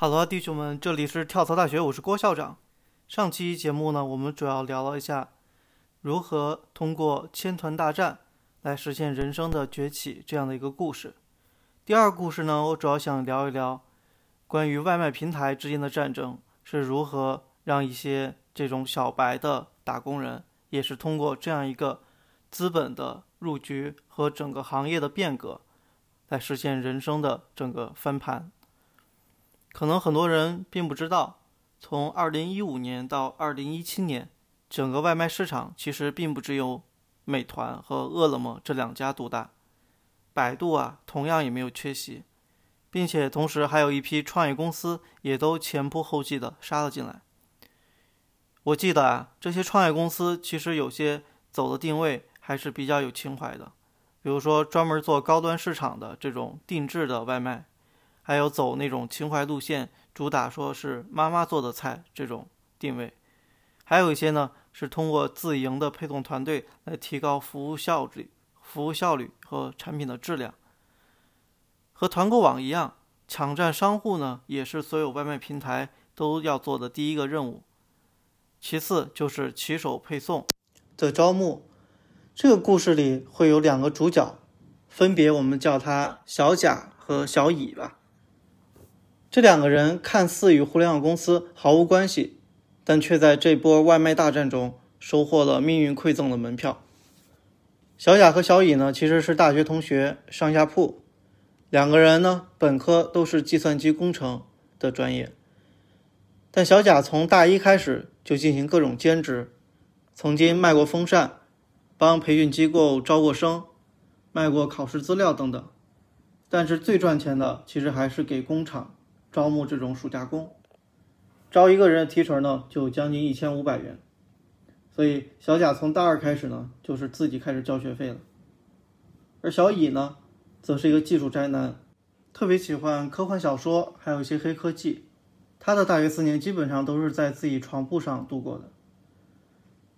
哈喽，弟兄们，这里是跳槽大学，我是郭校长。上期节目呢，我们主要聊了一下如何通过千团大战来实现人生的崛起这样的一个故事。第二故事呢，我主要想聊一聊关于外卖平台之间的战争是如何让一些这种小白的打工人，也是通过这样一个资本的入局和整个行业的变革，来实现人生的整个翻盘。可能很多人并不知道，从2015年到2017年，整个外卖市场其实并不只有美团和饿了么这两家独大，百度啊同样也没有缺席，并且同时还有一批创业公司也都前仆后继的杀了进来。我记得啊，这些创业公司其实有些走的定位还是比较有情怀的，比如说专门做高端市场的这种定制的外卖。还有走那种情怀路线，主打说是妈妈做的菜这种定位，还有一些呢是通过自营的配送团队来提高服务效率、服务效率和产品的质量。和团购网一样，抢占商户呢也是所有外卖平台都要做的第一个任务。其次就是骑手配送的招募。这个故事里会有两个主角，分别我们叫他小贾和小乙吧。这两个人看似与互联网公司毫无关系，但却在这波外卖大战中收获了命运馈赠的门票。小贾和小乙呢，其实是大学同学，上下铺。两个人呢，本科都是计算机工程的专业，但小贾从大一开始就进行各种兼职，曾经卖过风扇，帮培训机构招过生，卖过考试资料等等。但是最赚钱的，其实还是给工厂。招募这种暑假工，招一个人的提成呢，就将近一千五百元。所以小贾从大二开始呢，就是自己开始交学费了。而小乙呢，则是一个技术宅男，特别喜欢科幻小说，还有一些黑科技。他的大学四年基本上都是在自己床铺上度过的。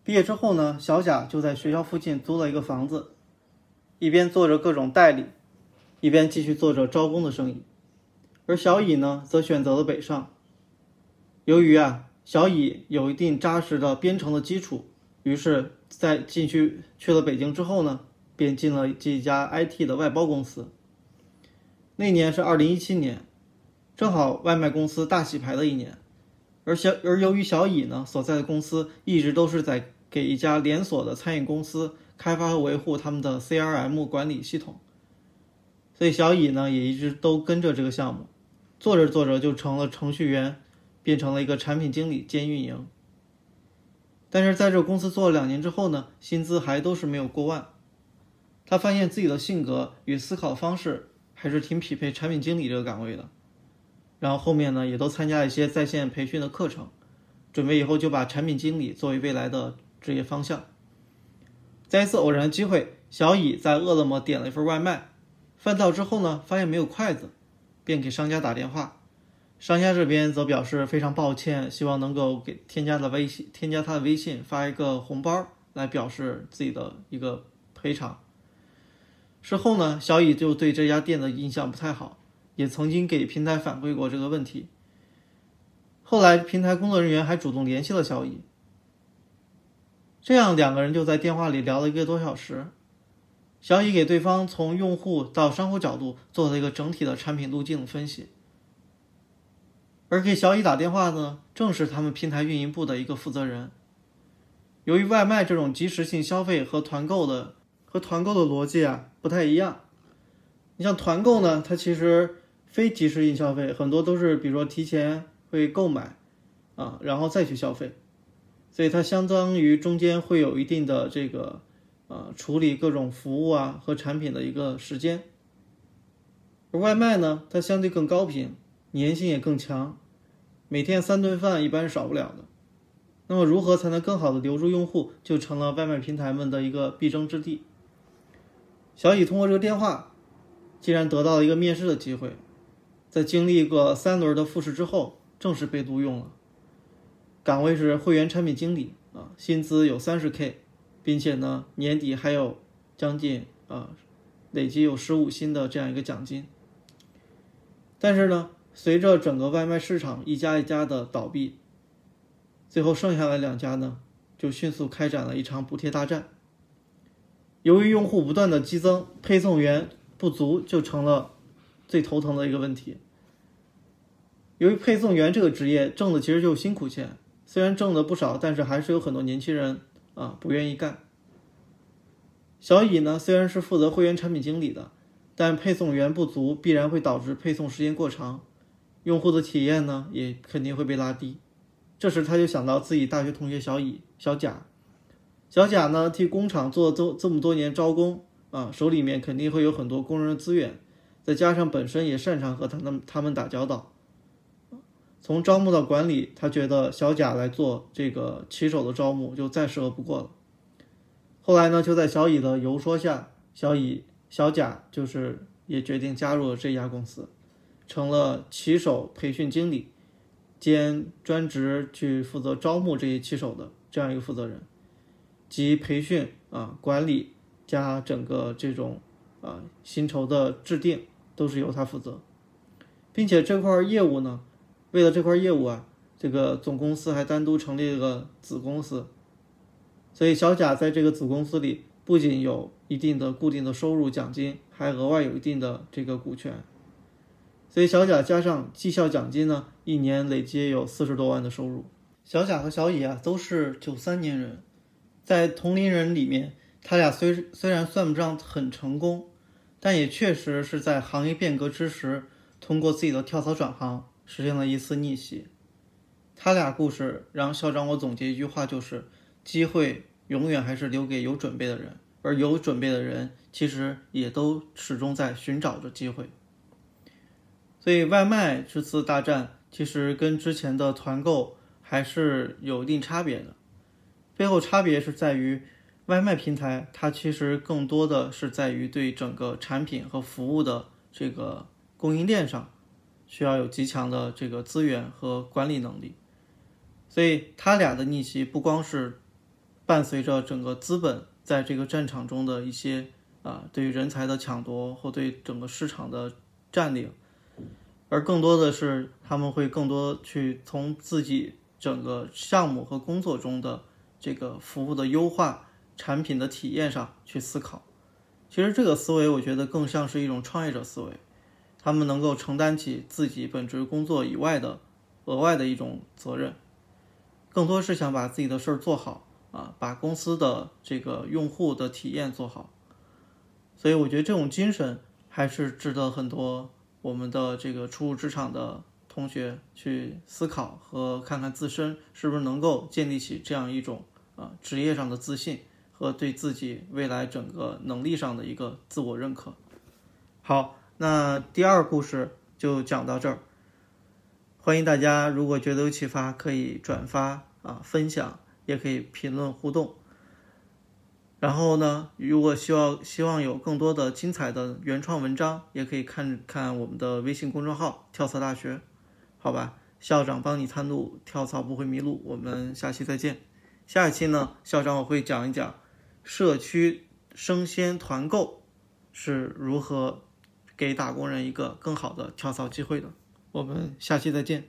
毕业之后呢，小贾就在学校附近租了一个房子，一边做着各种代理，一边继续做着招工的生意。而小乙呢，则选择了北上。由于啊，小乙有一定扎实的编程的基础，于是，在进去去了北京之后呢，便进了这家 IT 的外包公司。那年是二零一七年，正好外卖公司大洗牌的一年。而小而由于小乙呢所在的公司一直都是在给一家连锁的餐饮公司开发和维护他们的 CRM 管理系统，所以小乙呢也一直都跟着这个项目。做着做着就成了程序员，变成了一个产品经理兼运营。但是在这个公司做了两年之后呢，薪资还都是没有过万。他发现自己的性格与思考方式还是挺匹配产品经理这个岗位的。然后后面呢，也都参加一些在线培训的课程，准备以后就把产品经理作为未来的职业方向。在一次偶然的机会，小乙在饿了么点了一份外卖，饭到之后呢，发现没有筷子。便给商家打电话，商家这边则表示非常抱歉，希望能够给添加的微信，添加他的微信，发一个红包来表示自己的一个赔偿。事后呢，小乙就对这家店的印象不太好，也曾经给平台反馈过这个问题。后来平台工作人员还主动联系了小乙，这样两个人就在电话里聊了一个多小时。小乙给对方从用户到商户角度做了一个整体的产品路径分析，而给小乙打电话呢，正是他们平台运营部的一个负责人。由于外卖这种即时性消费和团购的和团购的逻辑啊不太一样，你像团购呢，它其实非即时性消费，很多都是比如说提前会购买啊，然后再去消费，所以它相当于中间会有一定的这个。啊，处理各种服务啊和产品的一个时间，而外卖呢，它相对更高频，粘性也更强，每天三顿饭一般是少不了的。那么，如何才能更好的留住用户，就成了外卖平台们的一个必争之地。小乙通过这个电话，竟然得到了一个面试的机会，在经历过三轮的复试之后，正式被录用了。岗位是会员产品经理啊，薪资有三十 K。并且呢，年底还有将近啊，累计有十五薪的这样一个奖金。但是呢，随着整个外卖市场一家一家的倒闭，最后剩下的两家呢，就迅速开展了一场补贴大战。由于用户不断的激增，配送员不足就成了最头疼的一个问题。由于配送员这个职业挣的其实就是辛苦钱，虽然挣的不少，但是还是有很多年轻人啊不愿意干。小乙呢虽然是负责会员产品经理的，但配送员不足必然会导致配送时间过长，用户的体验呢也肯定会被拉低。这时他就想到自己大学同学小乙、小贾。小贾呢，替工厂做这这么多年招工啊，手里面肯定会有很多工人的资源，再加上本身也擅长和他们他们打交道，从招募到管理，他觉得小贾来做这个骑手的招募就再适合不过了。后来呢，就在小乙的游说下，小乙小贾就是也决定加入了这家公司，成了骑手培训经理，兼专职去负责招募这些骑手的这样一个负责人。及培训啊、管理加整个这种啊薪酬的制定都是由他负责，并且这块业务呢，为了这块业务啊，这个总公司还单独成立了个子公司，所以小贾在这个子公司里不仅有一定的固定的收入奖金，还额外有一定的这个股权，所以小贾加上绩效奖金呢，一年累计有四十多万的收入。小贾和小乙啊都是九三年人。在同龄人里面，他俩虽虽然算不上很成功，但也确实是在行业变革之时，通过自己的跳槽转行，实现了一次逆袭。他俩故事让校长我总结一句话，就是机会永远还是留给有准备的人，而有准备的人其实也都始终在寻找着机会。所以外卖这次大战其实跟之前的团购还是有一定差别的。背后差别是在于，外卖平台它其实更多的是在于对整个产品和服务的这个供应链上，需要有极强的这个资源和管理能力。所以他俩的逆袭不光是伴随着整个资本在这个战场中的一些啊对于人才的抢夺或对整个市场的占领，而更多的是他们会更多去从自己整个项目和工作中的。这个服务的优化、产品的体验上去思考，其实这个思维我觉得更像是一种创业者思维，他们能够承担起自己本职工作以外的额外的一种责任，更多是想把自己的事儿做好啊，把公司的这个用户的体验做好，所以我觉得这种精神还是值得很多我们的这个初入职场的。同学去思考和看看自身是不是能够建立起这样一种啊职业上的自信和对自己未来整个能力上的一个自我认可。好，那第二故事就讲到这儿。欢迎大家，如果觉得有启发，可以转发啊分享，也可以评论互动。然后呢，如果希望希望有更多的精彩的原创文章，也可以看看我们的微信公众号“跳槽大学”。好吧，校长帮你探路，跳槽不会迷路。我们下期再见。下一期呢，校长我会讲一讲社区生鲜团购是如何给打工人一个更好的跳槽机会的。我们下期再见。